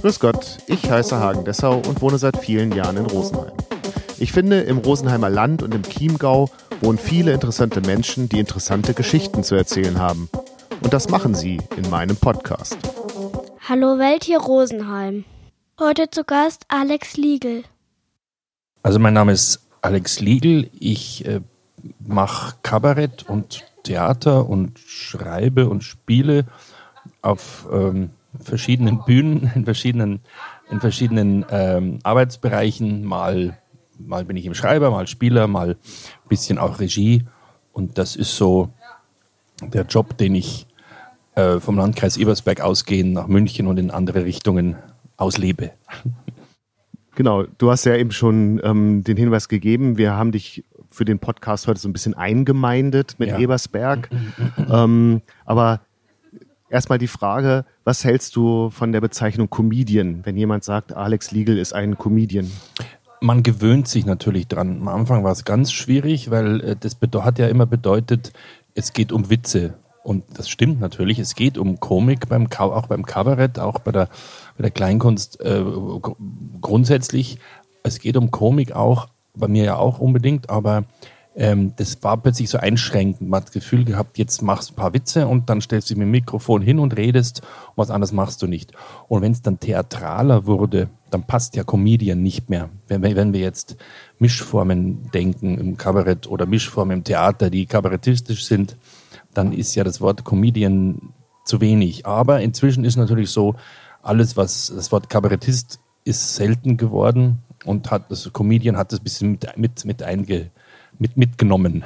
Grüß Gott, ich heiße Hagen Dessau und wohne seit vielen Jahren in Rosenheim. Ich finde, im Rosenheimer Land und im Chiemgau wohnen viele interessante Menschen, die interessante Geschichten zu erzählen haben. Und das machen sie in meinem Podcast. Hallo Welt hier Rosenheim. Heute zu Gast Alex Liegel. Also mein Name ist Alex Liegel. Ich äh, mache Kabarett und Theater und schreibe und spiele auf ähm, verschiedenen Bühnen, in verschiedenen, in verschiedenen ähm, Arbeitsbereichen. Mal, mal bin ich im Schreiber, mal Spieler, mal ein bisschen auch Regie. Und das ist so der Job, den ich äh, vom Landkreis Ebersberg ausgehend nach München und in andere Richtungen auslebe. Genau, du hast ja eben schon ähm, den Hinweis gegeben, wir haben dich für den Podcast heute so ein bisschen eingemeindet mit ja. Ebersberg. ähm, aber erstmal die Frage, was hältst du von der Bezeichnung Comedian, wenn jemand sagt, Alex Liegel ist ein Comedian? Man gewöhnt sich natürlich dran. Am Anfang war es ganz schwierig, weil äh, das hat ja immer bedeutet, es geht um Witze. Und das stimmt natürlich, es geht um Komik, beim, auch beim Kabarett, auch bei der, bei der Kleinkunst äh, grundsätzlich. Es geht um Komik auch, bei mir ja auch unbedingt, aber ähm, das war plötzlich so einschränkend. Man hat das Gefühl gehabt, jetzt machst du ein paar Witze und dann stellst du mit dem Mikrofon hin und redest und was anderes machst du nicht. Und wenn es dann theatraler wurde, dann passt ja Comedian nicht mehr. Wenn, wenn wir jetzt Mischformen denken im Kabarett oder Mischformen im Theater, die kabarettistisch sind, dann ist ja das Wort Comedian zu wenig. Aber inzwischen ist natürlich so, alles, was das Wort Kabarettist ist selten geworden und hat das Comedian hat das ein bisschen mit, mit, mit, einge, mit mitgenommen.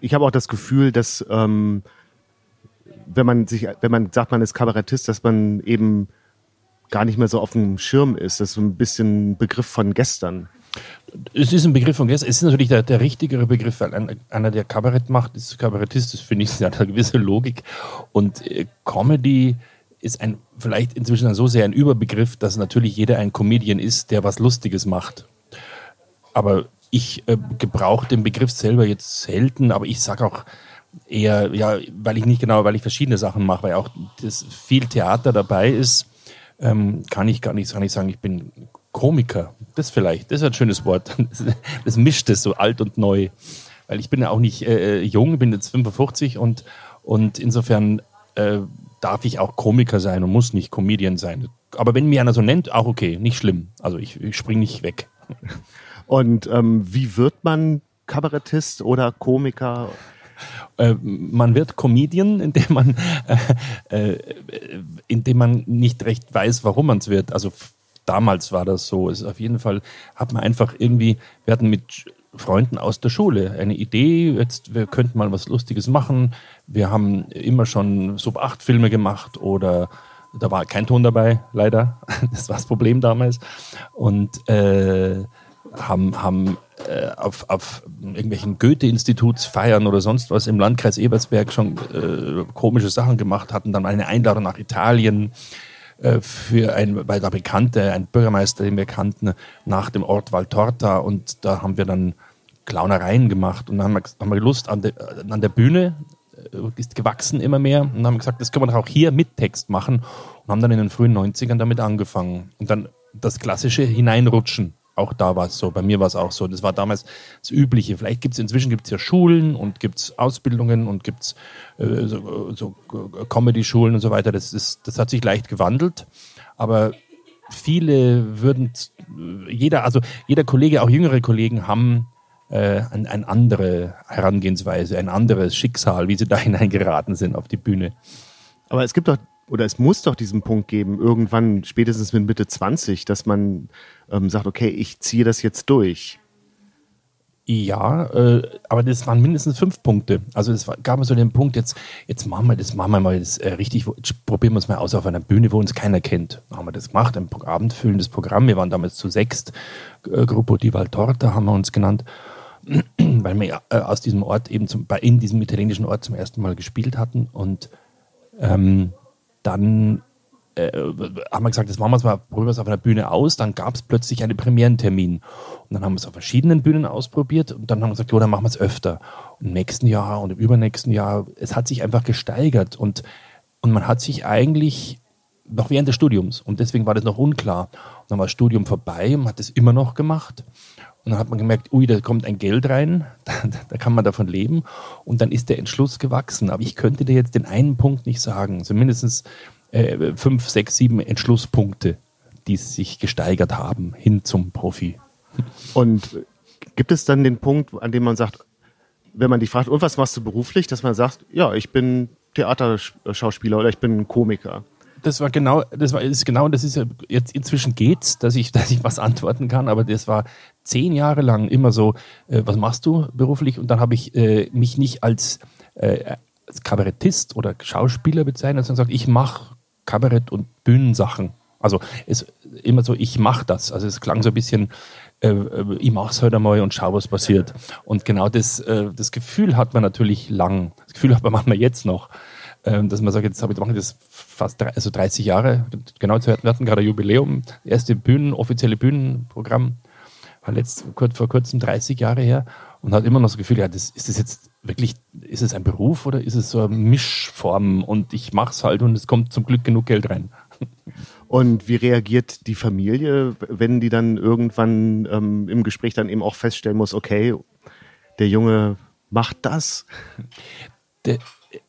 Ich habe auch das Gefühl, dass ähm, wenn man sich, wenn man sagt, man ist Kabarettist, dass man eben gar nicht mehr so auf dem Schirm ist. Das ist so ein bisschen ein Begriff von gestern. Es ist ein Begriff von gestern. Es ist natürlich der, der richtigere Begriff, weil einer, der Kabarett macht, ist Kabarettist. Das finde ich, hat eine gewisse Logik. Und äh, Comedy ist ein, vielleicht inzwischen so sehr ein Überbegriff, dass natürlich jeder ein Comedian ist, der was Lustiges macht. Aber ich äh, gebrauche den Begriff selber jetzt selten, aber ich sage auch eher, ja, weil ich nicht genau, weil ich verschiedene Sachen mache, weil auch das viel Theater dabei ist, ähm, kann ich gar nicht, kann sagen, ich bin Komiker. Das vielleicht, das ist ein schönes Wort. Das, mischt es so alt und neu. Weil ich bin ja auch nicht äh, äh jung, bin jetzt 55 und, und insofern äh, darf ich auch Komiker sein und muss nicht Comedian sein. Aber wenn mir einer so nennt, auch okay, nicht schlimm. Also ich, ich springe nicht weg. Und ähm, wie wird man Kabarettist oder Komiker? Äh, man wird Comedian, indem man, äh, äh, indem man nicht recht weiß, warum man es wird. Also damals war das so. Es auf jeden Fall hat man einfach irgendwie, wir hatten mit Freunden aus der Schule eine Idee, jetzt wir könnten mal was Lustiges machen. Wir haben immer schon Sub-8-Filme gemacht oder da war kein Ton dabei, leider. Das war das Problem damals. Und äh, haben, haben äh, auf, auf irgendwelchen Goethe-Institutsfeiern oder sonst was im Landkreis Ebersberg schon äh, komische Sachen gemacht, hatten dann eine Einladung nach Italien äh, für ein, weil der Bekannte, ein Bürgermeister, den wir kannten, nach dem Ort Valtorta und da haben wir dann Clownereien gemacht und dann haben wir, haben wir Lust an, de, an der Bühne, äh, ist gewachsen immer mehr und haben gesagt, das können wir doch auch hier mit Text machen und haben dann in den frühen 90ern damit angefangen und dann das klassische Hineinrutschen auch da war es so, bei mir war es auch so. Das war damals das Übliche. Vielleicht gibt es inzwischen gibt's ja Schulen und gibt es Ausbildungen und gibt es äh, so, so Comedy-Schulen und so weiter. Das, ist, das hat sich leicht gewandelt. Aber viele würden, jeder, also jeder Kollege, auch jüngere Kollegen haben äh, eine, eine andere Herangehensweise, ein anderes Schicksal, wie sie da hineingeraten sind auf die Bühne. Aber es gibt doch oder es muss doch diesen Punkt geben, irgendwann spätestens mit Mitte 20, dass man ähm, sagt, okay, ich ziehe das jetzt durch. Ja, äh, aber das waren mindestens fünf Punkte. Also es gab so den Punkt, jetzt, jetzt machen wir das, machen wir mal das äh, richtig, probieren wir es mal aus auf einer Bühne, wo uns keiner kennt. Dann haben wir das gemacht, ein abendfüllendes Programm. Wir waren damals zu sechst, äh, Gruppo di Valtorta haben wir uns genannt, weil wir äh, aus diesem Ort eben zum, in diesem italienischen Ort zum ersten Mal gespielt hatten und ähm, dann äh, haben wir gesagt, das machen wir es mal, probieren wir es auf einer Bühne aus. Dann gab es plötzlich einen Premierentermin. Und dann haben wir es auf verschiedenen Bühnen ausprobiert und dann haben wir gesagt, jo, dann machen wir es öfter. Und im nächsten Jahr und im übernächsten Jahr, es hat sich einfach gesteigert und, und man hat sich eigentlich noch während des Studiums. Und deswegen war das noch unklar. Und dann war das Studium vorbei, man hat es immer noch gemacht. Und dann hat man gemerkt, ui, da kommt ein Geld rein, da, da, kann man davon leben. Und dann ist der Entschluss gewachsen. Aber ich könnte dir jetzt den einen Punkt nicht sagen. Also mindestens äh, fünf, sechs, sieben Entschlusspunkte, die sich gesteigert haben hin zum Profi. Und gibt es dann den Punkt, an dem man sagt, wenn man dich fragt, und was machst du beruflich, dass man sagt, ja, ich bin Theaterschauspieler oder ich bin Komiker? Das war genau, das war ist genau, das ist ja jetzt inzwischen geht's, dass ich, dass ich was antworten kann, aber das war zehn Jahre lang immer so, äh, was machst du beruflich? Und dann habe ich äh, mich nicht als, äh, als Kabarettist oder Schauspieler bezeichnet, sondern gesagt, ich mache Kabarett und Bühnensachen. Also es immer so, ich mache das. Also es klang so ein bisschen, äh, ich mache es heute einmal und schau, was passiert. Und genau das, äh, das Gefühl hat man natürlich lang. Das Gefühl hat man manchmal jetzt noch dass man sagt, jetzt habe ich, mache ich das fast drei, also 30 Jahre, genau, wir hatten gerade ein Jubiläum, erste Bühnen, offizielle Bühnenprogramm, war letzt, kurz, vor kurzem 30 Jahre her und hat immer noch das Gefühl, ja, das, ist das jetzt wirklich, ist es ein Beruf oder ist es so eine Mischform und ich mache es halt und es kommt zum Glück genug Geld rein. Und wie reagiert die Familie, wenn die dann irgendwann ähm, im Gespräch dann eben auch feststellen muss, okay, der Junge macht das? Der,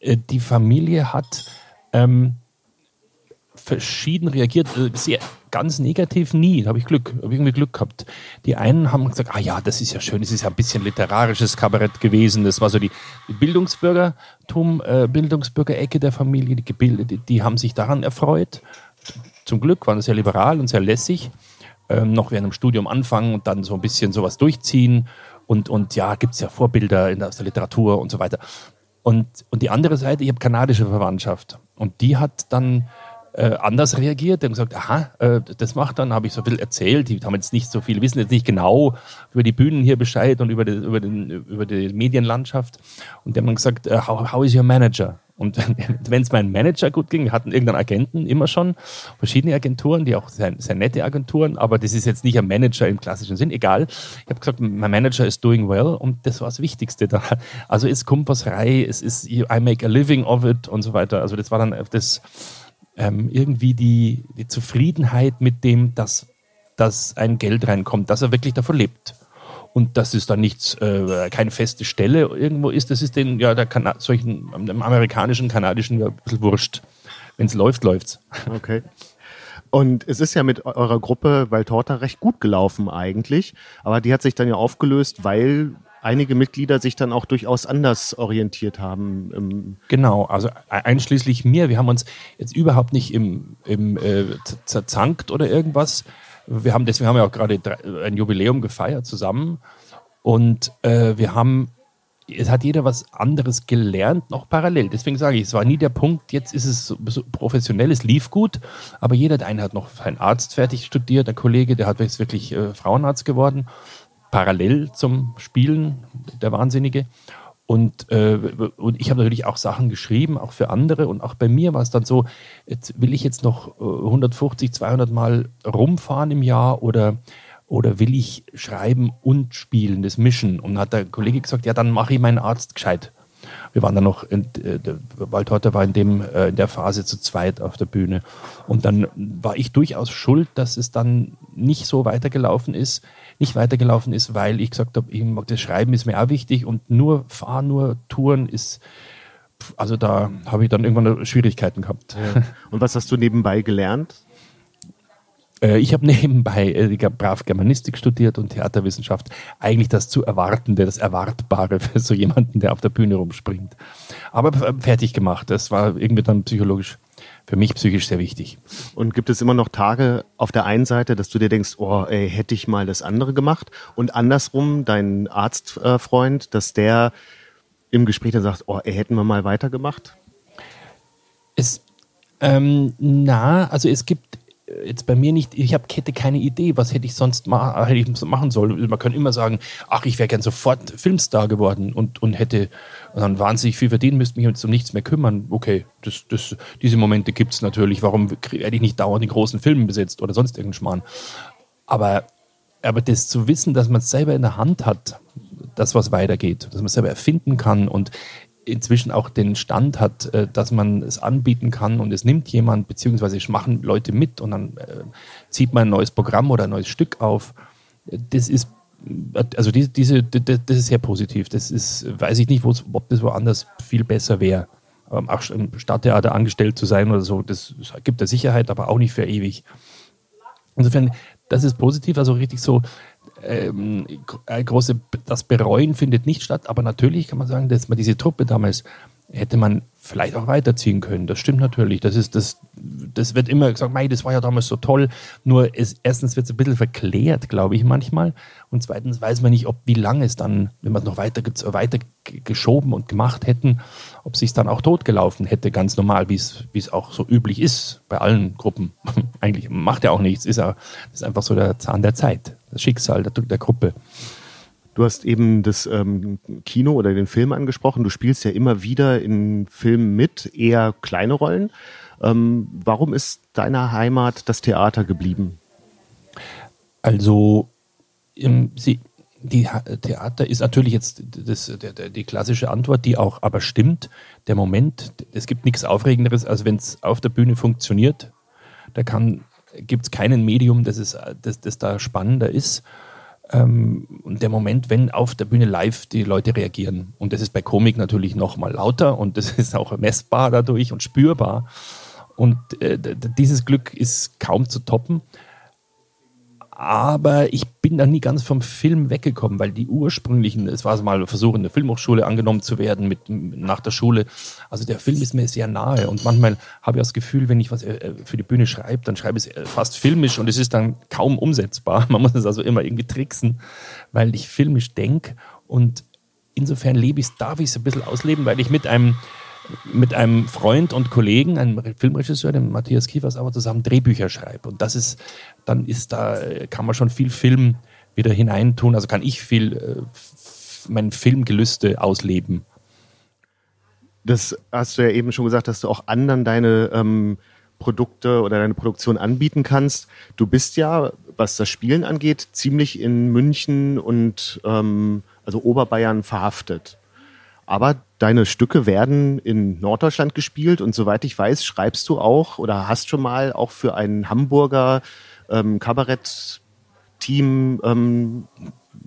die Familie hat ähm, verschieden reagiert. Äh, sehr, ganz negativ nie. Da habe ich Glück, habe irgendwie Glück gehabt. Die einen haben gesagt, ah ja, das ist ja schön, das ist ja ein bisschen literarisches Kabarett gewesen. Das war so die, Bildungsbürgertum, äh, Bildungsbürgerecke der Familie, die, die, die haben sich daran erfreut. Zum Glück waren sehr liberal und sehr lässig. Ähm, noch während dem Studium anfangen und dann so ein bisschen sowas durchziehen. Und, und ja, gibt es ja Vorbilder in der, aus der Literatur und so weiter. Und, und die andere Seite, ich habe kanadische Verwandtschaft. Und die hat dann äh, anders reagiert. Die haben gesagt, aha, äh, das macht dann, habe ich so viel erzählt. Die haben jetzt nicht so viel, wissen jetzt nicht genau über die Bühnen hier Bescheid und über die, über den, über die Medienlandschaft. Und die haben dann gesagt, uh, how, how is your manager? Und wenn es meinem Manager gut ging, wir hatten irgendeinen Agenten immer schon, verschiedene Agenturen, die auch sehr, sehr nette Agenturen, aber das ist jetzt nicht ein Manager im klassischen Sinn, egal. Ich habe gesagt, mein Manager ist doing well und das war das Wichtigste da. Also ist Kompassrei, es ist I make a living of it und so weiter. Also das war dann das ähm, irgendwie die, die Zufriedenheit mit dem, dass, dass ein Geld reinkommt, dass er wirklich davon lebt und dass es dann nichts, äh, keine feste Stelle irgendwo ist, das ist den, ja, der Kana solchen, dem amerikanischen, kanadischen ja, ein bisschen wurscht. Wenn es läuft, läuft's. Okay. Und es ist ja mit eurer Gruppe Valtorta recht gut gelaufen eigentlich, aber die hat sich dann ja aufgelöst, weil einige Mitglieder sich dann auch durchaus anders orientiert haben. Genau, also einschließlich mir. Wir haben uns jetzt überhaupt nicht im, im äh, zerzankt oder irgendwas, wir haben, deswegen haben wir auch gerade ein Jubiläum gefeiert zusammen. Und äh, wir haben, es hat jeder was anderes gelernt, noch parallel. Deswegen sage ich, es war nie der Punkt, jetzt ist es professionell, es lief gut, aber jeder, der eine hat noch seinen Arzt fertig studiert, der Kollege, der hat jetzt wirklich äh, Frauenarzt geworden, parallel zum Spielen, der Wahnsinnige. Und, äh, und ich habe natürlich auch Sachen geschrieben, auch für andere. Und auch bei mir war es dann so, jetzt will ich jetzt noch 150, äh, 200 Mal rumfahren im Jahr oder, oder will ich schreiben und spielen, das mischen? Und hat der Kollege gesagt, ja, dann mache ich meinen Arzt gescheit. Wir waren dann noch, in, äh, Waldhorter war in, dem, äh, in der Phase zu zweit auf der Bühne. Und dann war ich durchaus schuld, dass es dann nicht so weitergelaufen ist, nicht weitergelaufen ist, weil ich gesagt habe, das Schreiben ist mir auch wichtig und nur fahren, nur Touren ist, also da habe ich dann irgendwann Schwierigkeiten gehabt. Ja. Und was hast du nebenbei gelernt? Äh, ich habe nebenbei äh, brav Germanistik studiert und Theaterwissenschaft. Eigentlich das zu Erwartende, das Erwartbare für so jemanden, der auf der Bühne rumspringt. Aber äh, fertig gemacht. Das war irgendwie dann psychologisch für mich psychisch sehr wichtig. Und gibt es immer noch Tage auf der einen Seite, dass du dir denkst, oh, ey, hätte ich mal das andere gemacht? Und andersrum, dein Arztfreund, dass der im Gespräch dann sagt, oh, ey, hätten wir mal weitergemacht? Es, ähm, na, also es gibt jetzt bei mir nicht, ich habe hätte keine Idee, was hätte ich sonst ma hätte ich machen sollen. Man kann immer sagen, ach, ich wäre gern sofort Filmstar geworden und, und hätte dann wahnsinnig viel verdienen, müsste mich um nichts mehr kümmern. Okay, das, das, diese Momente gibt es natürlich. Warum werde ich nicht dauernd in großen Filmen besetzt oder sonst irgendeinen Schmarrn? Aber, aber das zu wissen, dass man es selber in der Hand hat, das, was weitergeht, dass man es selber erfinden kann und inzwischen auch den Stand hat, äh, dass man es anbieten kann und es nimmt jemand, beziehungsweise es machen Leute mit und dann äh, zieht man ein neues Programm oder ein neues Stück auf. Das ist also diese, diese, das ist sehr positiv. Das ist, weiß ich nicht, ob das woanders viel besser wäre. Ähm, auch im Stadttheater angestellt zu sein oder so, das gibt der Sicherheit, aber auch nicht für ewig. Insofern, das ist positiv, also richtig so ähm, große, das Bereuen findet nicht statt, aber natürlich kann man sagen, dass man diese Truppe damals hätte man vielleicht auch weiterziehen können. Das stimmt natürlich. Das ist das, das wird immer gesagt, mei, das war ja damals so toll. Nur es, erstens wird es ein bisschen verklärt, glaube ich, manchmal. Und zweitens weiß man nicht, ob wie lange es dann, wenn man es noch weiter, weiter geschoben und gemacht hätten, ob es sich dann auch totgelaufen hätte, ganz normal, wie es auch so üblich ist bei allen Gruppen. Eigentlich macht ja auch nichts, ist, ja, ist einfach so der Zahn der Zeit, das Schicksal der, der Gruppe. Du hast eben das ähm, Kino oder den Film angesprochen. Du spielst ja immer wieder in Filmen mit, eher kleine Rollen. Ähm, warum ist deiner Heimat das Theater geblieben? Also, ähm, sie, die Theater ist natürlich jetzt das, der, der, die klassische Antwort, die auch aber stimmt. Der Moment, es gibt nichts Aufregenderes, als wenn es auf der Bühne funktioniert. Da gibt es keinen Medium, das, ist, das, das da spannender ist. Ähm, und der Moment, wenn auf der Bühne live die Leute reagieren. Und das ist bei Komik natürlich noch mal lauter und das ist auch messbar dadurch und spürbar. Und äh, dieses Glück ist kaum zu toppen. Aber ich bin da nie ganz vom Film weggekommen, weil die ursprünglichen, es war mal ein Versuch, in der Filmhochschule angenommen zu werden mit, nach der Schule. Also der Film ist mir sehr nahe und manchmal habe ich das Gefühl, wenn ich was äh, für die Bühne schreibe, dann schreibe ich es äh, fast filmisch und es ist dann kaum umsetzbar. Man muss es also immer irgendwie tricksen, weil ich filmisch denke und insofern lebe ich darf ich es ein bisschen ausleben, weil ich mit einem mit einem Freund und Kollegen, einem Filmregisseur, dem Matthias Kiefers, aber zusammen Drehbücher schreibe. Und das ist, dann ist da, kann man schon viel Film wieder hineintun. Also kann ich viel äh, mein Filmgelüste ausleben. Das hast du ja eben schon gesagt, dass du auch anderen deine ähm, Produkte oder deine Produktion anbieten kannst. Du bist ja, was das Spielen angeht, ziemlich in München und ähm, also Oberbayern verhaftet. Aber deine Stücke werden in Norddeutschland gespielt und soweit ich weiß, schreibst du auch oder hast schon mal auch für ein Hamburger ähm, Kabarett-Team ähm,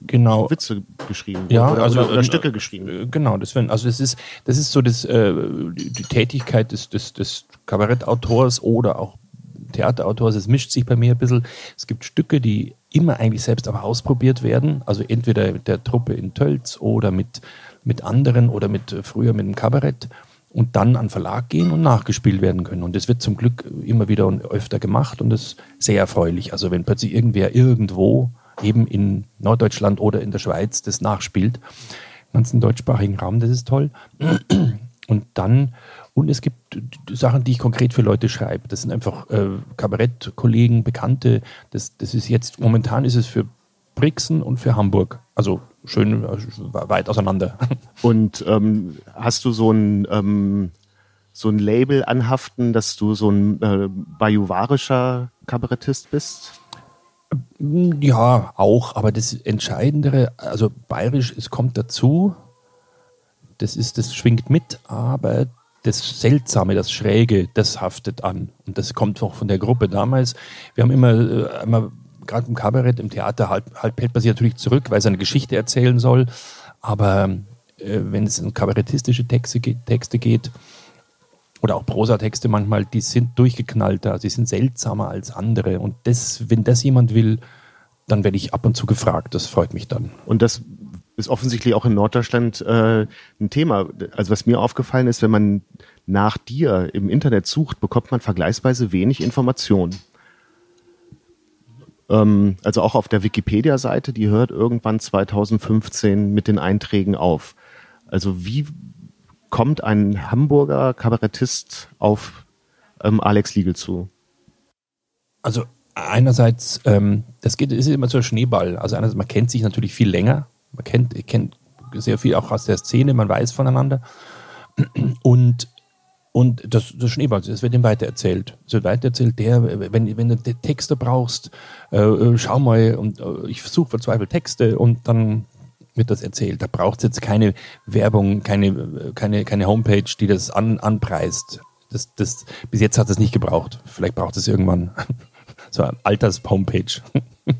genau. Witze geschrieben ja, oder, also, oder, oder Stücke geschrieben. Äh, genau, das, also das ist, das ist so das, äh, die Tätigkeit des, des, des Kabarettautors oder auch Theaterautors. Es mischt sich bei mir ein bisschen. Es gibt Stücke, die immer eigentlich selbst aber ausprobiert werden. Also entweder mit der Truppe in Tölz oder mit mit anderen oder mit äh, früher mit dem Kabarett und dann an Verlag gehen und nachgespielt werden können. Und das wird zum Glück immer wieder und öfter gemacht und das ist sehr erfreulich. Also wenn plötzlich irgendwer irgendwo, eben in Norddeutschland oder in der Schweiz, das nachspielt, im ganzen deutschsprachigen Raum, das ist toll. Und dann, und es gibt Sachen, die ich konkret für Leute schreibe. Das sind einfach äh, Kabarettkollegen, Bekannte. Das, das ist jetzt, momentan ist es für Brixen und für Hamburg. Also schön äh, weit auseinander. Und ähm, hast du so ein, ähm, so ein Label anhaften, dass du so ein äh, bajuwarischer Kabarettist bist? Ja, auch, aber das Entscheidendere, also bayerisch, es kommt dazu, das ist, das schwingt mit, aber das Seltsame, das Schräge, das haftet an. Und das kommt auch von der Gruppe damals. Wir haben immer, äh, immer gerade im Kabarett, im Theater, halb, halb hält man sich natürlich zurück, weil es eine Geschichte erzählen soll. Aber äh, wenn es um kabarettistische Texte, Texte geht, oder auch Prosatexte manchmal, die sind durchgeknallter, sie sind seltsamer als andere. Und das, wenn das jemand will, dann werde ich ab und zu gefragt. Das freut mich dann. Und das ist offensichtlich auch in Norddeutschland äh, ein Thema. Also was mir aufgefallen ist, wenn man nach dir im Internet sucht, bekommt man vergleichsweise wenig Informationen. Ähm, also auch auf der Wikipedia-Seite, die hört irgendwann 2015 mit den Einträgen auf. Also wie kommt ein Hamburger Kabarettist auf ähm, Alex Liegel zu? Also einerseits, ähm, das geht, ist immer so ein Schneeball. Also einerseits, man kennt sich natürlich viel länger. Man kennt, kennt sehr viel auch aus der Szene, man weiß voneinander. Und und das, das Schneeball, es wird ihm weitererzählt. Es wird weitererzählt, der, wenn, wenn du Texte brauchst, äh, äh, schau mal, und äh, ich suche verzweifelt Texte und dann wird das erzählt. Da braucht es jetzt keine Werbung, keine, keine, keine Homepage, die das an, anpreist. Das, das, bis jetzt hat es nicht gebraucht. Vielleicht braucht es irgendwann so eine Alters-Homepage.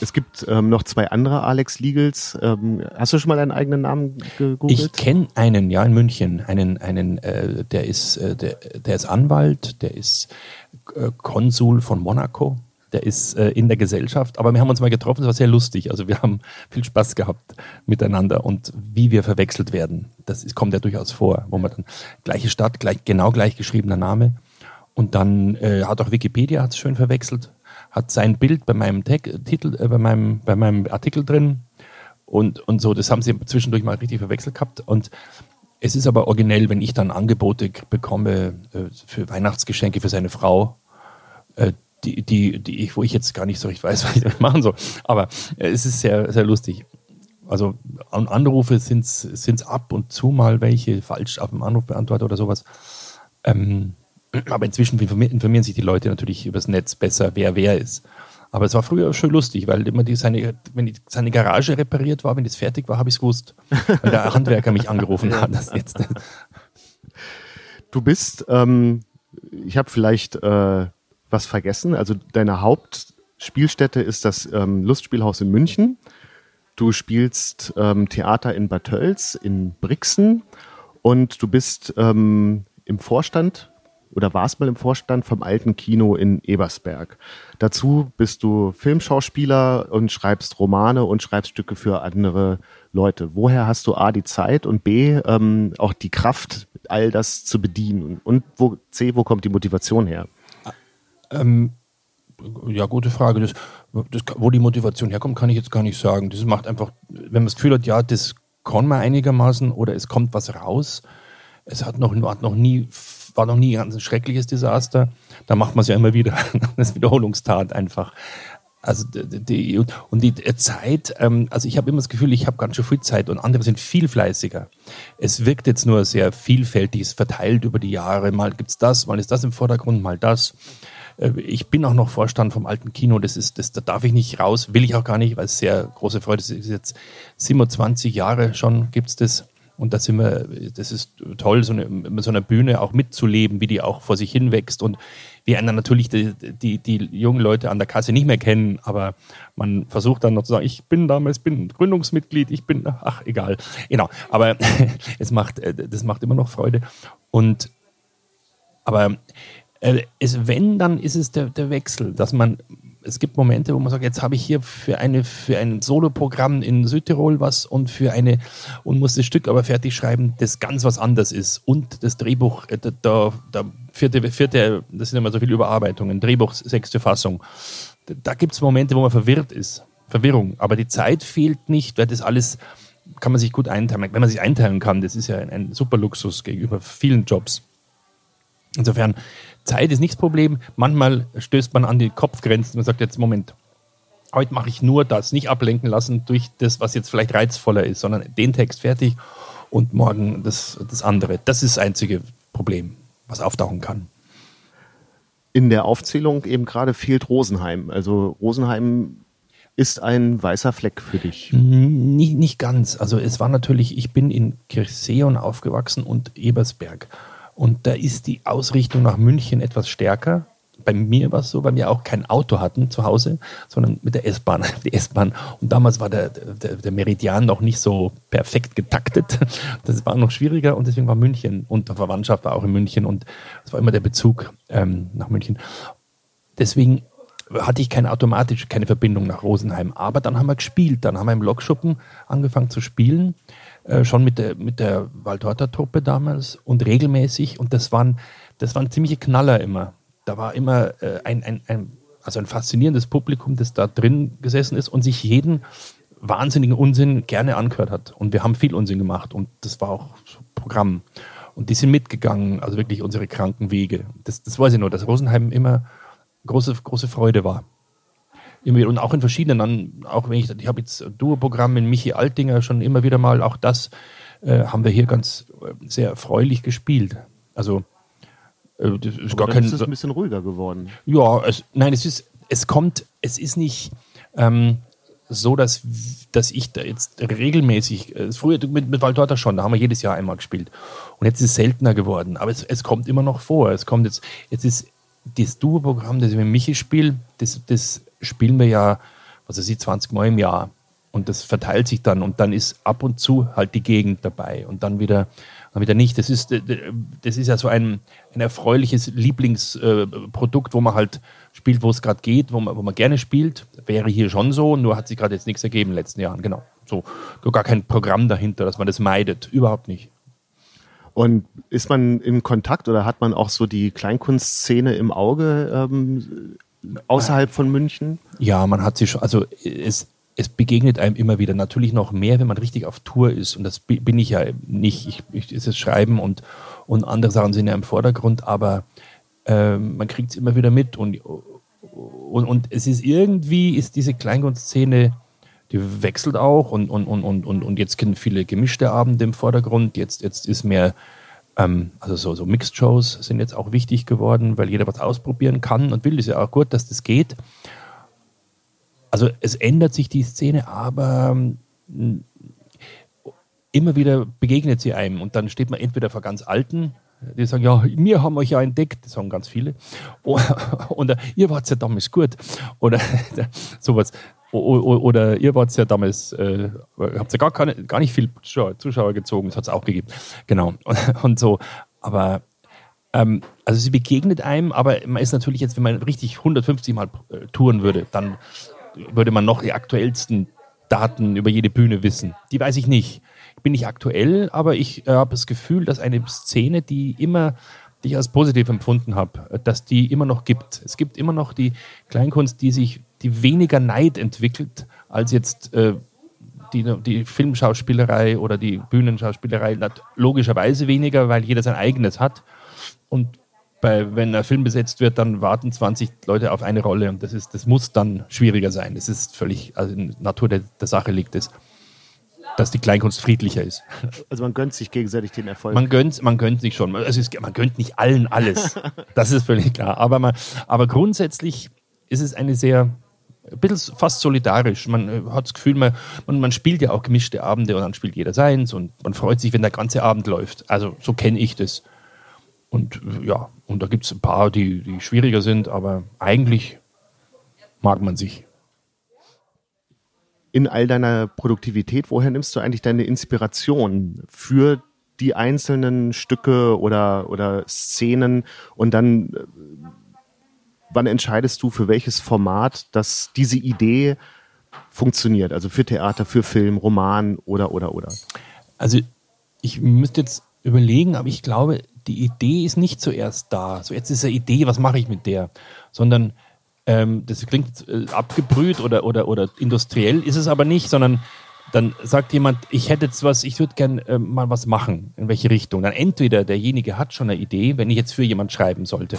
Es gibt ähm, noch zwei andere Alex Legals. Ähm, hast du schon mal deinen eigenen Namen gegoogelt? Ich kenne einen, ja, in München. Einen, einen, äh, der ist, äh, der, der ist Anwalt, der ist äh, Konsul von Monaco der ist äh, in der Gesellschaft. Aber wir haben uns mal getroffen, es war sehr lustig. Also wir haben viel Spaß gehabt miteinander und wie wir verwechselt werden. Das ist, kommt ja durchaus vor, wo man dann gleiche Stadt, gleich, genau gleich geschriebener Name. Und dann äh, hat auch Wikipedia hat es schön verwechselt, hat sein Bild bei meinem Tag, Titel, äh, bei meinem, bei meinem Artikel drin und, und so. Das haben sie zwischendurch mal richtig verwechselt gehabt. Und es ist aber originell, wenn ich dann Angebote bekomme äh, für Weihnachtsgeschenke für seine Frau, äh, die, die, die ich, wo ich jetzt gar nicht so richtig weiß, was ich damit machen soll. Aber äh, es ist sehr, sehr lustig. Also Anrufe sind es ab und zu mal welche falsch auf dem Anruf beantwortet oder sowas. Ähm, aber inzwischen informieren sich die Leute natürlich übers Netz besser, wer wer ist. Aber es war früher schon lustig, weil immer die, seine, wenn die, seine Garage repariert war, wenn das fertig war, habe ich es gewusst. Weil der Handwerker mich angerufen hat. Das jetzt. Du bist, ähm, ich habe vielleicht äh, was vergessen. Also deine Hauptspielstätte ist das ähm, Lustspielhaus in München. Du spielst ähm, Theater in Bad Tölz, in Brixen und du bist ähm, im Vorstand oder warst mal im Vorstand vom alten Kino in Ebersberg. Dazu bist du Filmschauspieler und schreibst Romane und schreibst Stücke für andere Leute. Woher hast du A die Zeit und B ähm, auch die Kraft, all das zu bedienen? Und wo, C, wo kommt die Motivation her? Ähm, ja, gute Frage. Das, das, wo die Motivation herkommt, kann ich jetzt gar nicht sagen. Das macht einfach, wenn man das Gefühl hat, ja, das kann man einigermaßen oder es kommt was raus. Es hat noch, hat noch nie, war noch nie ein schreckliches Desaster. Da macht man es ja immer wieder. Das Wiederholungstat einfach. Also die, und die Zeit, ähm, also ich habe immer das Gefühl, ich habe ganz schön viel Zeit und andere sind viel fleißiger. Es wirkt jetzt nur sehr vielfältig, es verteilt über die Jahre. Mal gibt's das, mal ist das im Vordergrund, mal das. Äh, ich bin auch noch Vorstand vom alten Kino, das ist, das, da darf ich nicht raus, will ich auch gar nicht, weil es sehr große Freude ist. ist jetzt 27 Jahre schon gibt's das. Und da sind wir, das ist toll, so eine, so einer Bühne auch mitzuleben, wie die auch vor sich hin wächst. Und wir einen natürlich die, die, die jungen Leute an der Kasse nicht mehr kennen, aber man versucht dann noch zu sagen, ich bin damals, bin Gründungsmitglied, ich bin, ach, egal. Genau. Aber es macht, das macht immer noch Freude. Und, aber äh, es, wenn, dann ist es der, der Wechsel, dass man, es gibt Momente, wo man sagt, jetzt habe ich hier für, eine, für ein Soloprogramm in Südtirol was und für eine, und muss das Stück aber fertig schreiben, das ganz was anders ist. Und das Drehbuch, äh, da, da vierte, vierte, das sind immer so viele Überarbeitungen, Drehbuch, sechste Fassung. Da gibt es Momente, wo man verwirrt ist. Verwirrung. Aber die Zeit fehlt nicht, weil das alles kann man sich gut einteilen. Wenn man sich einteilen kann, das ist ja ein, ein super Luxus gegenüber vielen Jobs. Insofern Zeit ist nicht das Problem. Manchmal stößt man an die Kopfgrenzen und sagt jetzt, Moment, heute mache ich nur das, nicht ablenken lassen durch das, was jetzt vielleicht reizvoller ist, sondern den Text fertig und morgen das, das andere. Das ist das einzige Problem, was auftauchen kann. In der Aufzählung eben gerade fehlt Rosenheim. Also Rosenheim ist ein weißer Fleck für dich? Nicht, nicht ganz. Also es war natürlich, ich bin in Kirchseon aufgewachsen und Ebersberg. Und da ist die Ausrichtung nach München etwas stärker. Bei mir war es so, weil wir auch kein Auto hatten zu Hause, sondern mit der S-Bahn. Die S-Bahn. Und damals war der, der, der, Meridian noch nicht so perfekt getaktet. Das war noch schwieriger und deswegen war München und der Verwandtschaft war auch in München und es war immer der Bezug ähm, nach München. Deswegen hatte ich keine automatisch keine Verbindung nach Rosenheim. Aber dann haben wir gespielt. Dann haben wir im Lokschuppen angefangen zu spielen. Äh, schon mit der, mit der Waldhorter-Truppe damals und regelmäßig. Und das waren, das waren ziemliche Knaller immer. Da war immer äh, ein, ein, ein, also ein faszinierendes Publikum, das da drin gesessen ist und sich jeden wahnsinnigen Unsinn gerne angehört hat. Und wir haben viel Unsinn gemacht und das war auch Programm. Und die sind mitgegangen, also wirklich unsere kranken Wege. Das, das weiß ich nur, dass Rosenheim immer große, große Freude war und auch in verschiedenen, auch wenn ich, ich habe jetzt Duo-Programm mit Michi Altinger schon immer wieder mal, auch das äh, haben wir hier ganz äh, sehr erfreulich gespielt. Also äh, das ist gar kein. Ist es ein bisschen ruhiger geworden? Ja, es, nein, es ist, es kommt, es ist nicht ähm, so, dass, dass ich da jetzt regelmäßig, äh, früher mit, mit Waldorta schon, da haben wir jedes Jahr einmal gespielt. Und jetzt ist es seltener geworden. Aber es, es kommt immer noch vor. Es kommt jetzt, jetzt ist das Duo-Programm, das ich mit Michi spiele, das, das spielen wir ja, was weiß ich, 20 Mal im Jahr. Und das verteilt sich dann und dann ist ab und zu halt die Gegend dabei und dann wieder, dann wieder nicht. Das ist, das ist ja so ein, ein erfreuliches Lieblingsprodukt, wo man halt spielt, wo es gerade geht, wo man, wo man gerne spielt. Wäre hier schon so, nur hat sich gerade jetzt nichts ergeben in den letzten Jahren. Genau. So, gar kein Programm dahinter, dass man das meidet. Überhaupt nicht. Und ist man in Kontakt oder hat man auch so die Kleinkunstszene im Auge ähm, außerhalb von München? Ja, man hat sie schon, also es, es begegnet einem immer wieder. Natürlich noch mehr, wenn man richtig auf Tour ist. Und das bin ich ja nicht. Ich, ich ist Schreiben und, und andere Sachen sind ja im Vordergrund, aber äh, man kriegt es immer wieder mit. Und, und, und es ist irgendwie, ist diese Kleinkunstszene die wechselt auch und, und, und, und, und, und jetzt kennen viele gemischte Abende im Vordergrund. Jetzt, jetzt ist mehr, ähm, also so, so Mixed-Shows sind jetzt auch wichtig geworden, weil jeder was ausprobieren kann und will. Ist ja auch gut, dass das geht. Also es ändert sich die Szene, aber ähm, immer wieder begegnet sie einem und dann steht man entweder vor ganz alten die sagen, ja, wir haben euch ja entdeckt, das sagen ganz viele. Oder ihr wart ja damals gut. Oder sowas. Oder ihr wart ja damals, äh, habt ja gar, keine, gar nicht viel Zuschauer, gezogen, das hat es auch gegeben. Genau. Und, und so. Aber ähm, also sie begegnet einem, aber man ist natürlich jetzt, wenn man richtig 150 Mal äh, touren würde, dann würde man noch die aktuellsten Daten über jede Bühne wissen. Die weiß ich nicht. Ich bin nicht aktuell, aber ich äh, habe das Gefühl, dass eine Szene, die immer die ich als positiv empfunden habe, dass die immer noch gibt. Es gibt immer noch die Kleinkunst, die sich die weniger Neid entwickelt als jetzt äh, die, die Filmschauspielerei oder die Bühnenschauspielerei. Logischerweise weniger, weil jeder sein eigenes hat. Und bei, wenn ein Film besetzt wird, dann warten 20 Leute auf eine Rolle und das, ist, das muss dann schwieriger sein. Das ist völlig, also in der Natur der, der Sache liegt es dass die Kleinkunst friedlicher ist. Also man gönnt sich gegenseitig den Erfolg. Man gönnt, man gönnt sich schon. Also es, man gönnt nicht allen alles. Das ist völlig klar. Aber, man, aber grundsätzlich ist es eine sehr ein bisschen fast solidarisch. Man äh, hat das Gefühl, man, man, man, spielt ja auch gemischte Abende und dann spielt jeder seins und man freut sich, wenn der ganze Abend läuft. Also so kenne ich das. Und äh, ja, und da gibt es ein paar, die, die schwieriger sind, aber eigentlich mag man sich. In all deiner Produktivität, woher nimmst du eigentlich deine Inspiration für die einzelnen Stücke oder, oder Szenen und dann äh, wann entscheidest du, für welches Format, dass diese Idee funktioniert? Also für Theater, für Film, Roman oder, oder, oder? Also ich müsste jetzt überlegen, aber ich glaube, die Idee ist nicht zuerst da. So jetzt ist eine Idee, was mache ich mit der? Sondern ähm, das klingt äh, abgebrüht oder, oder, oder industriell, ist es aber nicht, sondern dann sagt jemand, ich hätte jetzt was, ich würde gerne äh, mal was machen. In welche Richtung? Dann entweder derjenige hat schon eine Idee, wenn ich jetzt für jemand schreiben sollte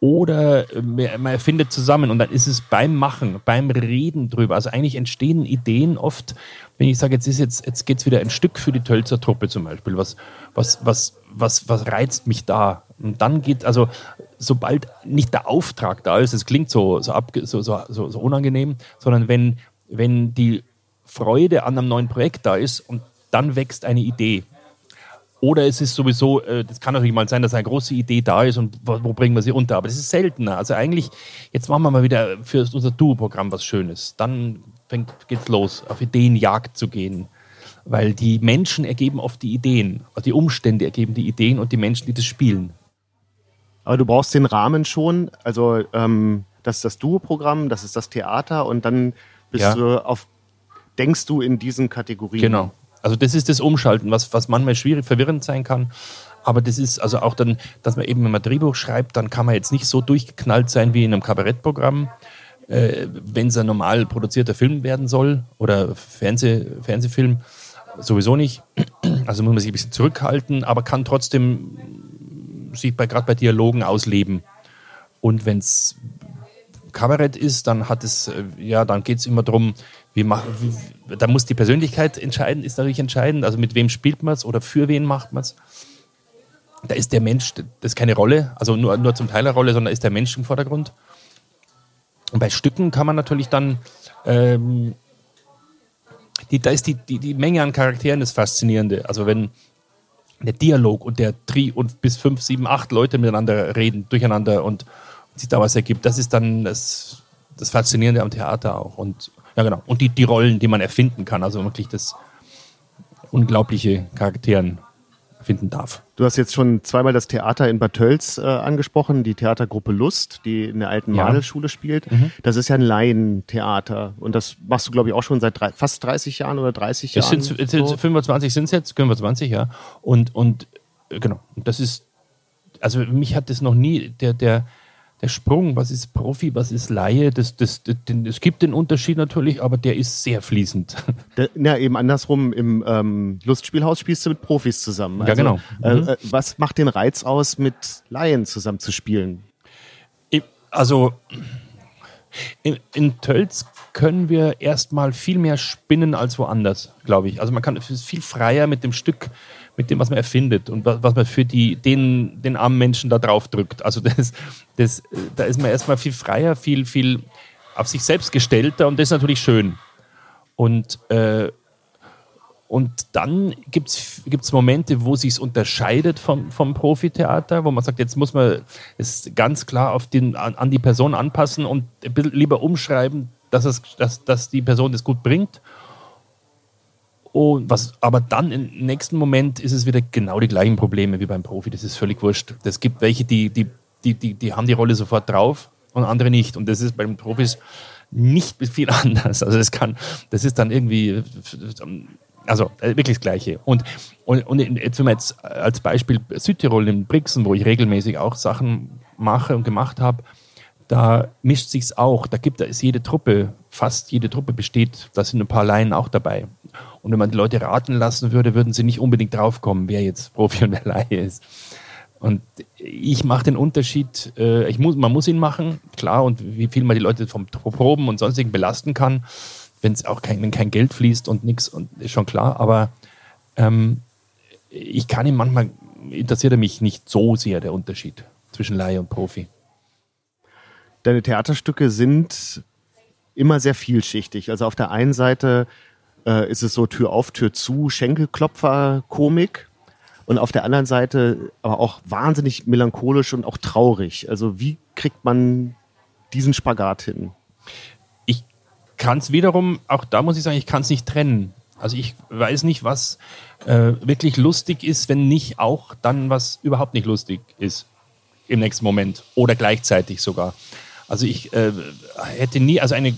oder man erfindet zusammen und dann ist es beim Machen, beim Reden drüber. Also eigentlich entstehen Ideen oft, wenn ich sage, jetzt ist jetzt, jetzt geht's wieder ein Stück für die Tölzer Truppe zum Beispiel. Was, was, was, was, was reizt mich da? Und dann geht, also sobald nicht der Auftrag da ist, es klingt so, so, ab, so, so, so unangenehm, sondern wenn, wenn die Freude an einem neuen Projekt da ist und dann wächst eine Idee. Oder es ist sowieso, äh, das kann natürlich mal sein, dass eine große Idee da ist und wo, wo bringen wir sie unter. Aber das ist seltener. Also eigentlich, jetzt machen wir mal wieder für unser Duo-Programm was Schönes. Dann fängt, geht's los, auf Ideenjagd zu gehen. Weil die Menschen ergeben oft die Ideen. Die Umstände ergeben die Ideen und die Menschen, die das spielen. Aber du brauchst den Rahmen schon. Also ähm, das ist das Duo-Programm, das ist das Theater und dann bist ja. du auf, denkst du in diesen Kategorien. Genau. Also das ist das Umschalten, was, was manchmal schwierig, verwirrend sein kann. Aber das ist also auch dann, dass man eben, wenn man Drehbuch schreibt, dann kann man jetzt nicht so durchgeknallt sein wie in einem Kabarettprogramm, äh, wenn es ein normal produzierter Film werden soll oder Fernseh, Fernsehfilm, sowieso nicht. Also muss man sich ein bisschen zurückhalten, aber kann trotzdem sich bei, gerade bei Dialogen ausleben. Und wenn es Kabarett ist, dann hat es, äh, ja, dann geht es immer darum, wie mach, da muss die Persönlichkeit entscheiden, ist natürlich entscheidend. Also mit wem spielt man es oder für wen macht man es. Da ist der Mensch, das ist keine Rolle, also nur, nur zum Teil eine Rolle, sondern ist der Mensch im Vordergrund. Und bei Stücken kann man natürlich dann ähm, die, da ist die, die, die Menge an Charakteren das Faszinierende. Also wenn der Dialog und der Tri und bis fünf, sieben, acht Leute miteinander reden, durcheinander und sich da was ergibt, das ist dann das, das Faszinierende am Theater auch. Und ja genau. Und die, die Rollen, die man erfinden kann, also wirklich das unglaubliche Charakteren finden darf. Du hast jetzt schon zweimal das Theater in Bad Tölz äh, angesprochen, die Theatergruppe Lust, die in der alten ja. spielt. Mhm. Das ist ja ein Laientheater und das machst du, glaube ich, auch schon seit drei, fast 30 Jahren oder 30 Jahren. Sind, so. 25 sind es jetzt, 25, ja. Und, und äh, genau, das ist, also mich hat das noch nie, der, der, der Sprung, was ist Profi, was ist Laie, das, das, das, den, es gibt den Unterschied natürlich, aber der ist sehr fließend. Der, ja, eben andersrum, im ähm, Lustspielhaus spielst du mit Profis zusammen. Also, ja, genau. Äh, mhm. Äh, was macht den Reiz aus, mit Laien zusammen zu spielen? Also in, in Tölz können wir erstmal viel mehr spinnen als woanders, glaube ich. Also man kann viel freier mit dem Stück mit dem, was man erfindet und was, man für die, den, den armen Menschen da drauf drückt. Also das, das, da ist man erstmal viel freier, viel, viel auf sich selbst gestellter und das ist natürlich schön. Und, äh, und dann gibt es Momente, wo sich unterscheidet vom, vom Profitheater, wo man sagt, jetzt muss man es ganz klar auf den, an, an die Person anpassen und ein bisschen lieber umschreiben, dass, es, dass, dass die Person das gut bringt. Und was, aber dann im nächsten Moment ist es wieder genau die gleichen Probleme wie beim Profi. Das ist völlig wurscht. Es gibt welche, die, die, die, die, die haben die Rolle sofort drauf und andere nicht. Und das ist bei den Profis nicht viel anders. Also es kann, das ist dann irgendwie, also äh, wirklich das Gleiche. Und, und, und jetzt, wenn wir jetzt als Beispiel Südtirol in Brixen, wo ich regelmäßig auch Sachen mache und gemacht habe, da mischt sich's auch. Da gibt es jede Truppe, fast jede Truppe besteht, da sind ein paar Laien auch dabei. Und wenn man die Leute raten lassen würde, würden sie nicht unbedingt draufkommen, wer jetzt Profi und wer Laie ist. Und ich mache den Unterschied, äh, ich muss, man muss ihn machen, klar, und wie viel man die Leute vom Proben und sonstigen belasten kann, wenn es auch kein, kein Geld fließt und nichts, und ist schon klar, aber ähm, ich kann ihn manchmal, interessiert er mich nicht so sehr, der Unterschied zwischen Laie und Profi. Deine Theaterstücke sind immer sehr vielschichtig. Also auf der einen Seite äh, ist es so Tür auf, Tür zu, Schenkelklopfer-Komik. Und auf der anderen Seite aber auch wahnsinnig melancholisch und auch traurig. Also wie kriegt man diesen Spagat hin? Ich kann es wiederum, auch da muss ich sagen, ich kann es nicht trennen. Also ich weiß nicht, was äh, wirklich lustig ist, wenn nicht auch dann was überhaupt nicht lustig ist im nächsten Moment oder gleichzeitig sogar. Also ich äh, hätte nie, also eine äh,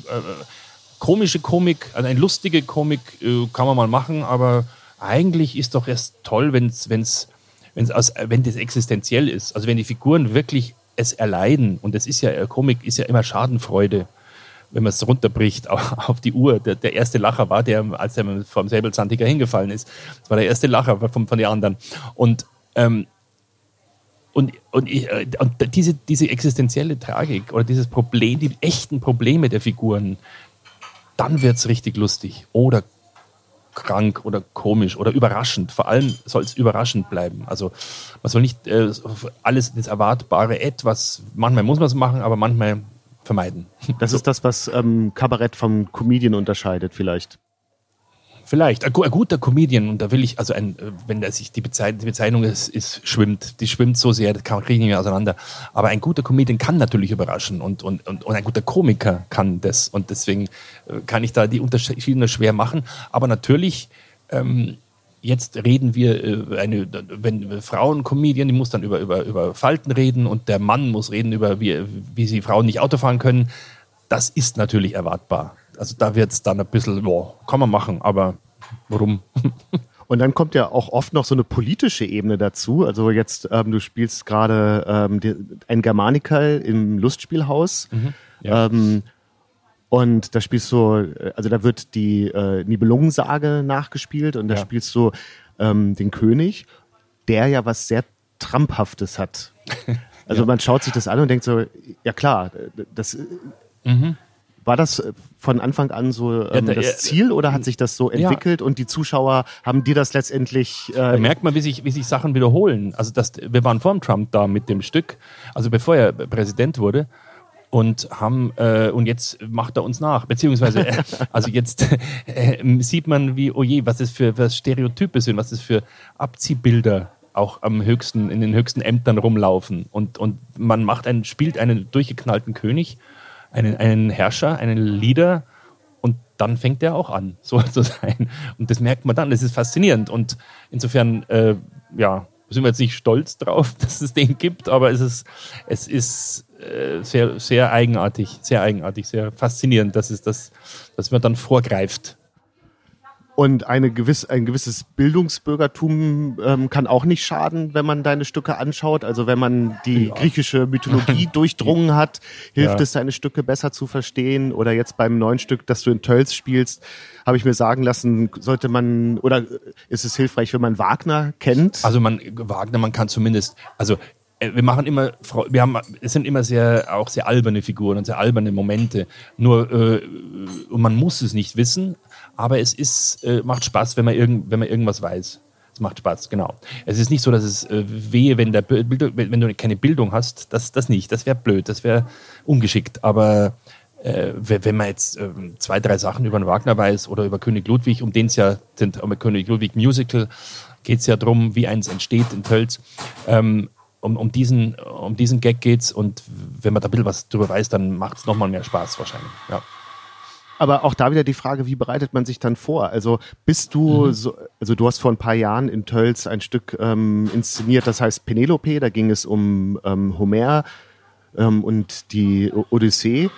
komische Komik, also eine lustige Komik äh, kann man mal machen, aber eigentlich ist doch erst toll, wenn's, wenn's, wenn's aus, wenn das existenziell ist. Also wenn die Figuren wirklich es erleiden und es ist ja, äh, Komik ist ja immer Schadenfreude, wenn man es runterbricht auf die Uhr. Der, der, erste Lacher war der, als er vom Säbelzahntiger hingefallen ist. Das war der erste Lacher von, von den anderen. Und ähm, und, und, ich, äh, und diese, diese existenzielle Tragik oder dieses Problem, die echten Probleme der Figuren, dann wird es richtig lustig oder krank oder komisch oder überraschend. Vor allem soll es überraschend bleiben. Also man soll nicht äh, alles das Erwartbare etwas, manchmal muss man es machen, aber manchmal vermeiden. Das ist das, was ähm, Kabarett vom Comedian unterscheidet vielleicht. Vielleicht. Ein, ein, guter Comedian, und da will ich, also ein, wenn er sich die, Bezeichnung, die Bezeichnung ist, ist, schwimmt, die schwimmt so sehr, das kann, kriege ich nicht mehr auseinander. Aber ein guter Comedian kann natürlich überraschen und, und, und, und ein guter Komiker kann das. Und deswegen äh, kann ich da die Unterschiede schwer machen. Aber natürlich, ähm, jetzt reden wir, äh, eine, wenn Frauen Comedian, die muss dann über, über, über Falten reden und der Mann muss reden über, wie, wie sie Frauen nicht Auto fahren können. Das ist natürlich erwartbar. Also da wird es dann ein bisschen, boah, kann man machen, aber warum? Und dann kommt ja auch oft noch so eine politische Ebene dazu. Also jetzt, ähm, du spielst gerade ähm, ein Germanikal im Lustspielhaus. Mhm, ja. ähm, und da spielst du, also da wird die äh, Nibelungensage nachgespielt und da ja. spielst du ähm, den König, der ja was sehr Tramphaftes hat. Also ja. man schaut sich das an und denkt so, ja klar, das mhm. War das äh, von Anfang an so ähm, ja, da, das Ziel oder hat sich das so entwickelt ja. und die Zuschauer haben dir das letztendlich. Äh da merkt man, wie sich, wie sich Sachen wiederholen. Also das, wir waren vor dem Trump da mit dem Stück, also bevor er Präsident wurde. und haben äh, und jetzt macht er uns nach beziehungsweise äh, also jetzt äh, sieht man wie oh je was das für was Stereotype sind was das für Abziehbilder auch am höchsten in den höchsten Ämtern rumlaufen und und man macht einen spielt einen durchgeknallten König einen einen Herrscher einen Leader und dann fängt er auch an so zu sein. Und das merkt man dann das ist faszinierend. Und insofern äh, ja sind wir jetzt nicht stolz drauf, dass es den gibt, aber es ist, es ist äh, sehr, sehr eigenartig, sehr eigenartig, sehr faszinierend, dass, es das, dass man dann vorgreift und eine gewiss, ein gewisses Bildungsbürgertum ähm, kann auch nicht schaden, wenn man deine Stücke anschaut. Also wenn man die ja. griechische Mythologie durchdrungen hat, hilft ja. es, deine Stücke besser zu verstehen. Oder jetzt beim neuen Stück, das du in Tölz spielst, habe ich mir sagen lassen, sollte man, oder ist es hilfreich, wenn man Wagner kennt? Also man, Wagner, man kann zumindest, also äh, wir machen immer, wir haben, es sind immer sehr, auch sehr alberne Figuren und sehr alberne Momente. Nur, äh, und man muss es nicht wissen, aber es ist, äh, macht Spaß, wenn man, irgend, wenn man irgendwas weiß. Es macht Spaß, genau. Es ist nicht so, dass es äh, wehe, wenn, der Bildung, wenn du keine Bildung hast, das, das nicht. Das wäre blöd, das wäre ungeschickt. Aber äh, wenn man jetzt äh, zwei, drei Sachen über den Wagner weiß oder über König Ludwig, um den es ja sind, um König Ludwig Musical, geht es ja darum, wie eins entsteht in Tölz. Ähm, um, um, diesen, um diesen Gag geht's und wenn man da ein bisschen was drüber weiß, dann macht es nochmal mehr Spaß wahrscheinlich. Ja. Aber auch da wieder die Frage, wie bereitet man sich dann vor? Also bist du, mhm. so, also du hast vor ein paar Jahren in Tölz ein Stück ähm, inszeniert, das heißt Penelope, da ging es um ähm, Homer ähm, und die Odyssee.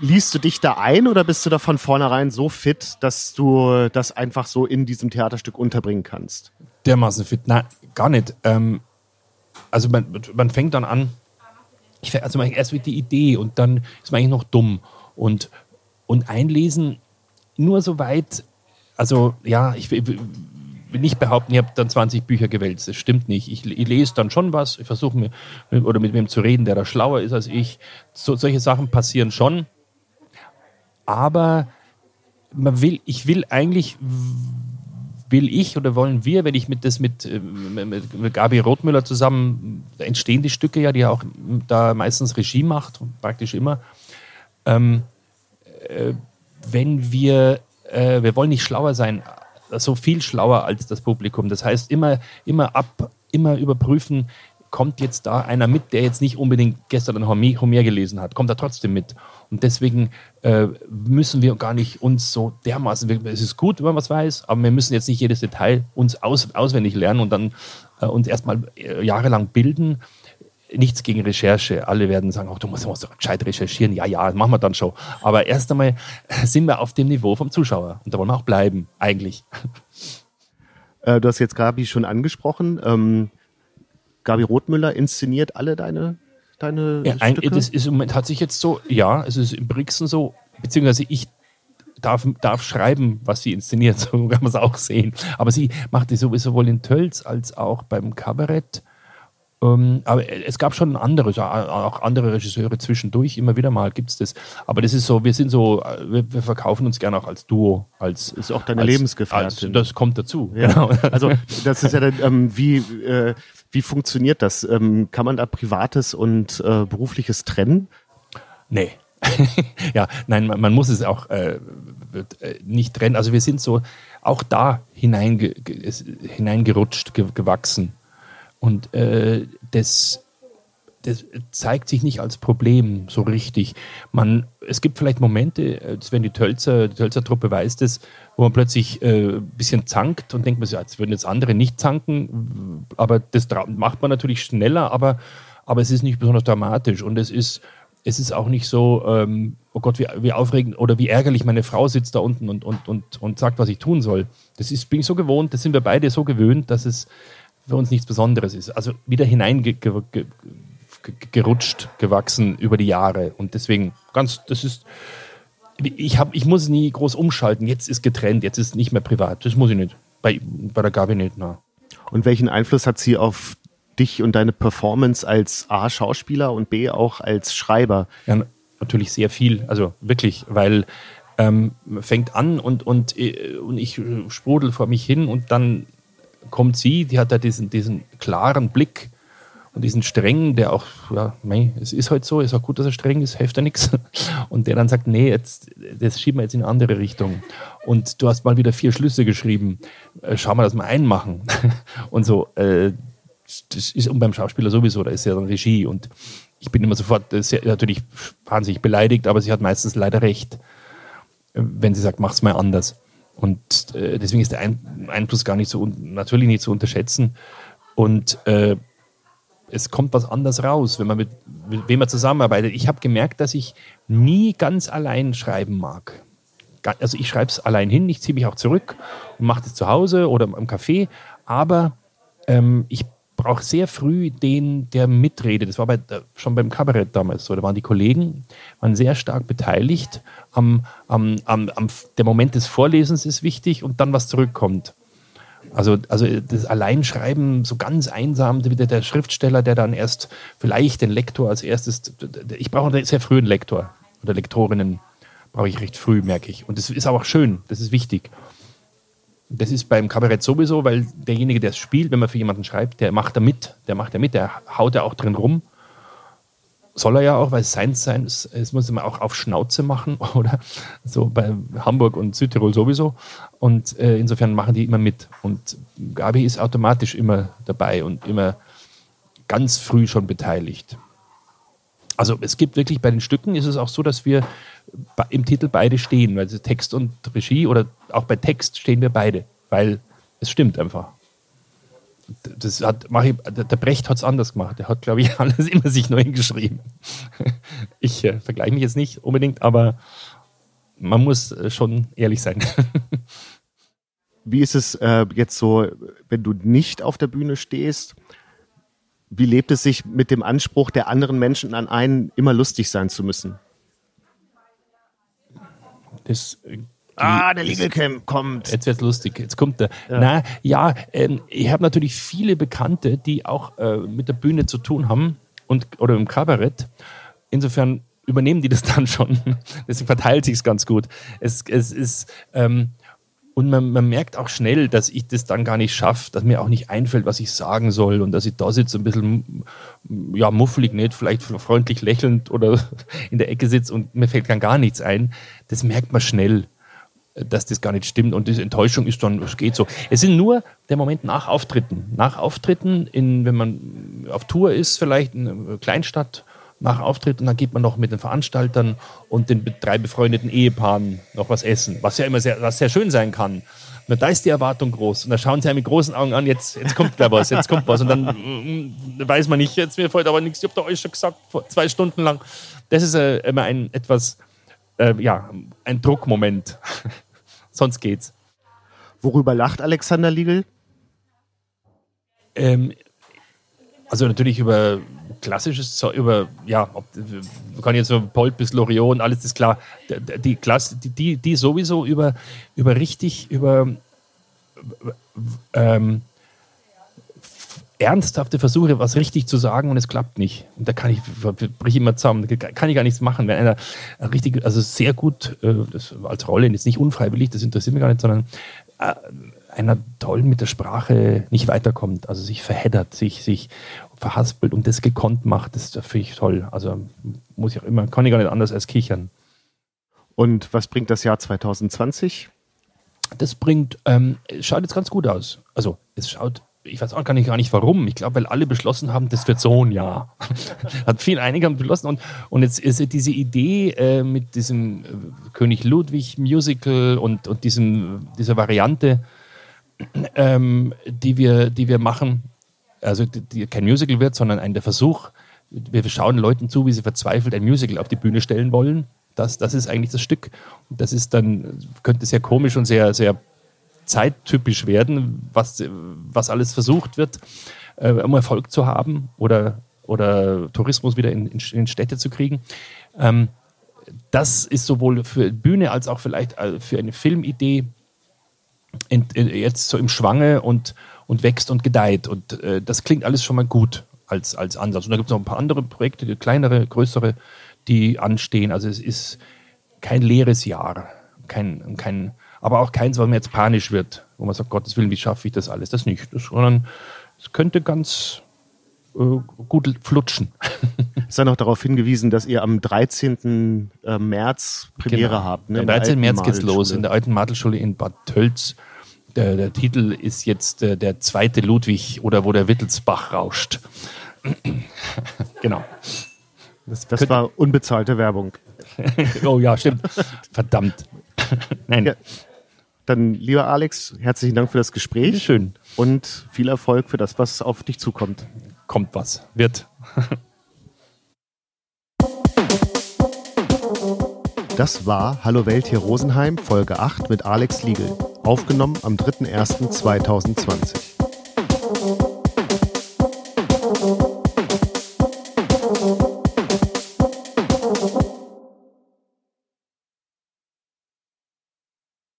Liest du dich da ein oder bist du da von vornherein so fit, dass du das einfach so in diesem Theaterstück unterbringen kannst? Dermaßen fit, nein, gar nicht. Ähm, also man, man fängt dann an, ich, also erst mit die Idee und dann ist man eigentlich noch dumm und und einlesen nur so weit, also ja, ich will, nicht behaupten, ich habe dann 20 Bücher gewälzt. Das stimmt nicht. Ich, ich lese dann schon was, ich versuche mir oder mit wem zu reden, der da schlauer ist als ich. So, solche Sachen passieren schon. Aber man will, ich will eigentlich, will ich oder wollen wir, wenn ich mit das mit, äh, mit, Gabi Rothmüller zusammen, da entstehen die Stücke ja, die ja auch da meistens Regie macht, praktisch immer. Ähm, äh, wenn wir, äh, wir wollen nicht schlauer sein, so viel schlauer als das Publikum. Das heißt, immer, immer ab, immer überprüfen, kommt jetzt da einer mit, der jetzt nicht unbedingt gestern ein Homer, Homer gelesen hat, kommt er trotzdem mit. Und deswegen äh, müssen wir gar nicht uns so dermaßen, es ist gut, wenn man was weiß, aber wir müssen jetzt nicht jedes Detail uns aus, auswendig lernen und dann äh, uns erstmal äh, jahrelang bilden, nichts gegen Recherche. Alle werden sagen, oh, du musst, musst doch gescheit recherchieren. Ja, ja, machen wir dann schon. Aber erst einmal sind wir auf dem Niveau vom Zuschauer. Und da wollen wir auch bleiben, eigentlich. Äh, du hast jetzt Gabi schon angesprochen. Ähm, Gabi Rothmüller inszeniert alle deine, deine ja, ein, Stücke? Das ist im Moment hat sich jetzt so, ja, es ist im Brixen so, beziehungsweise ich darf, darf schreiben, was sie inszeniert, so kann man es auch sehen. Aber sie macht es sowieso sowohl in Tölz als auch beim Kabarett aber es gab schon andere, auch andere Regisseure zwischendurch, immer wieder mal gibt es das. Aber das ist so, wir sind so, wir, wir verkaufen uns gerne auch als Duo. Als, ist auch deine als, Lebensgefährtin. Als, das kommt dazu. Ja. Genau. Also das ist ja dann, ähm, wie, äh, wie funktioniert das? Ähm, kann man da Privates und äh, Berufliches trennen? Nee. ja, nein, man, man, muss es auch äh, äh, nicht trennen. Also wir sind so auch da hineinge, hineingerutscht, ge, gewachsen. Und äh, das, das zeigt sich nicht als Problem so richtig. Man, es gibt vielleicht Momente, äh, wenn die Tölzer, die Tölzer Truppe weiß das, wo man plötzlich äh, ein bisschen zankt und denkt man sich, als würden jetzt andere nicht zanken, aber das macht man natürlich schneller, aber, aber es ist nicht besonders dramatisch und es ist, es ist auch nicht so, ähm, oh Gott, wie, wie aufregend oder wie ärgerlich meine Frau sitzt da unten und, und, und, und sagt, was ich tun soll. Das ist, bin ich so gewohnt, das sind wir beide so gewöhnt, dass es, für uns nichts Besonderes ist. Also wieder hineingerutscht, gewachsen über die Jahre. Und deswegen ganz, das ist, ich, hab, ich muss nie groß umschalten. Jetzt ist getrennt, jetzt ist nicht mehr privat. Das muss ich nicht. Bei, bei der Gabi nicht. Na. Und welchen Einfluss hat sie auf dich und deine Performance als A, Schauspieler und B, auch als Schreiber? Ja, natürlich sehr viel. Also wirklich, weil ähm, fängt an und, und, äh, und ich sprudel vor mich hin und dann kommt sie, die hat da diesen, diesen klaren Blick und diesen strengen, der auch, ja, mei, es ist halt so, ist auch gut, dass er streng ist, hilft ja nichts. Und der dann sagt, nee, jetzt, das schieben wir jetzt in eine andere Richtung. Und du hast mal wieder vier Schlüsse geschrieben, äh, schau mal, dass wir einen machen. Und so, äh, das ist und beim Schauspieler sowieso, da ist ja dann Regie und ich bin immer sofort äh, sehr, natürlich wahnsinnig beleidigt, aber sie hat meistens leider recht, äh, wenn sie sagt, mach's mal anders. Und äh, deswegen ist der Ein Einfluss gar nicht so, natürlich nicht zu unterschätzen. Und äh, es kommt was anders raus, wenn man mit, mit wem man zusammenarbeitet. Ich habe gemerkt, dass ich nie ganz allein schreiben mag. Also ich schreibe es allein hin, ich ziehe mich auch zurück und mache das zu Hause oder im Café, aber ähm, ich brauche sehr früh den, der mitredet. Das war bei, schon beim Kabarett damals so. Da waren die Kollegen waren sehr stark beteiligt. Am, am, am, am, der Moment des Vorlesens ist wichtig und dann was zurückkommt. Also, also das Alleinschreiben, so ganz einsam, wieder der Schriftsteller, der dann erst vielleicht den Lektor als erstes, ich brauche einen sehr frühen Lektor oder Lektorinnen, brauche ich recht früh, merke ich. Und das ist auch schön, das ist wichtig. Das ist beim Kabarett sowieso, weil derjenige, der es spielt, wenn man für jemanden schreibt, der macht da mit, der macht da mit, der haut da auch drin rum. Soll er ja auch, weil es sein sein, es muss man auch auf Schnauze machen, oder? So bei Hamburg und Südtirol sowieso. Und äh, insofern machen die immer mit. Und Gabi ist automatisch immer dabei und immer ganz früh schon beteiligt. Also es gibt wirklich bei den Stücken ist es auch so, dass wir im Titel beide stehen, weil Text und Regie oder auch bei Text stehen wir beide, weil es stimmt einfach. Das hat, ich, der Brecht hat es anders gemacht. Der hat, glaube ich, alles immer sich neu geschrieben. Ich äh, vergleiche mich jetzt nicht unbedingt, aber man muss äh, schon ehrlich sein. Wie ist es äh, jetzt so, wenn du nicht auf der Bühne stehst? Wie lebt es sich mit dem Anspruch der anderen Menschen an einen, immer lustig sein zu müssen? Das äh, ah, der Legal Camp kommt. Jetzt wird's lustig. Jetzt kommt der. Ja. Na, ja, ähm, ich habe natürlich viele Bekannte, die auch äh, mit der Bühne zu tun haben und oder im Kabarett. Insofern übernehmen die das dann schon. Deswegen verteilt sich's ganz gut. Es, es ist ähm, und man, man, merkt auch schnell, dass ich das dann gar nicht schaffe, dass mir auch nicht einfällt, was ich sagen soll und dass ich da sitze, ein bisschen ja, muffelig, nicht vielleicht freundlich lächelnd oder in der Ecke sitze und mir fällt dann gar nichts ein. Das merkt man schnell, dass das gar nicht stimmt und diese Enttäuschung ist dann, es geht so. Es sind nur der Moment nach Auftritten. Nach Auftritten, in, wenn man auf Tour ist, vielleicht in einer Kleinstadt, nach Auftritt und dann geht man noch mit den Veranstaltern und den drei befreundeten Ehepaaren noch was essen, was ja immer sehr, was sehr schön sein kann. Und da ist die Erwartung groß. Und da schauen sie einem mit großen Augen an, jetzt, jetzt kommt da was, jetzt kommt was. Und dann mm, weiß man nicht, jetzt mir fällt aber nichts, ich habe da euch schon gesagt, vor zwei Stunden lang. Das ist äh, immer ein etwas, äh, ja, ein Druckmoment. Sonst geht's. Worüber lacht Alexander Liegel? Ähm, also natürlich über klassisches Zeug, über, ja, ob, kann jetzt so Polt bis Loriot alles ist klar. Die, Klasse, die, die, sowieso über, über richtig, über ähm, ernsthafte Versuche, was richtig zu sagen und es klappt nicht. Und da kann ich, brich immer zusammen, da kann ich gar nichts machen. Wenn einer richtig, also sehr gut, äh, das als Rolle, jetzt nicht unfreiwillig, das interessiert mich gar nicht, sondern äh, einer toll mit der Sprache nicht weiterkommt, also sich verheddert, sich, sich verhaspelt und das gekonnt macht, das finde ich toll. Also muss ich auch immer, kann ich gar nicht anders als kichern. Und was bringt das Jahr 2020? Das bringt, ähm, schaut jetzt ganz gut aus. Also es schaut, ich weiß auch gar nicht, gar nicht warum. Ich glaube, weil alle beschlossen haben, das wird so ein Jahr. Hat viel einige haben beschlossen und, und jetzt ist diese Idee äh, mit diesem äh, König Ludwig Musical und, und diesem, dieser Variante, ähm, die, wir, die wir machen, also die, die kein Musical wird, sondern ein der Versuch, wir schauen Leuten zu, wie sie verzweifelt ein Musical auf die Bühne stellen wollen. Das, das ist eigentlich das Stück. Das ist dann, könnte sehr komisch und sehr, sehr zeittypisch werden, was, was alles versucht wird, äh, um Erfolg zu haben oder, oder Tourismus wieder in, in Städte zu kriegen. Ähm, das ist sowohl für Bühne als auch vielleicht äh, für eine Filmidee jetzt so im Schwange und, und wächst und gedeiht. Und äh, das klingt alles schon mal gut als, als Ansatz. Und da gibt es noch ein paar andere Projekte, kleinere, größere, die anstehen. Also es ist kein leeres Jahr, kein, kein, aber auch keins, wo man jetzt panisch wird, wo man sagt, Gottes Willen, wie schaffe ich das alles? Das nicht. Das, sondern es könnte ganz, äh, gut flutschen. Es sei noch darauf hingewiesen, dass ihr am 13. Äh, März Premiere genau. habt. Ne? Am 13. März geht's los in der alten Madelschule in Bad Tölz. Der, der Titel ist jetzt äh, der zweite Ludwig oder wo der Wittelsbach rauscht. genau. Das, das war unbezahlte Werbung. oh ja, stimmt. Verdammt. Nein. Ja, dann, lieber Alex, herzlichen Dank für das Gespräch. Schön. Und viel Erfolg für das, was auf dich zukommt. Kommt was. Wird. Das war Hallo Welt hier Rosenheim, Folge 8 mit Alex Liegel. Aufgenommen am 3.1.2020.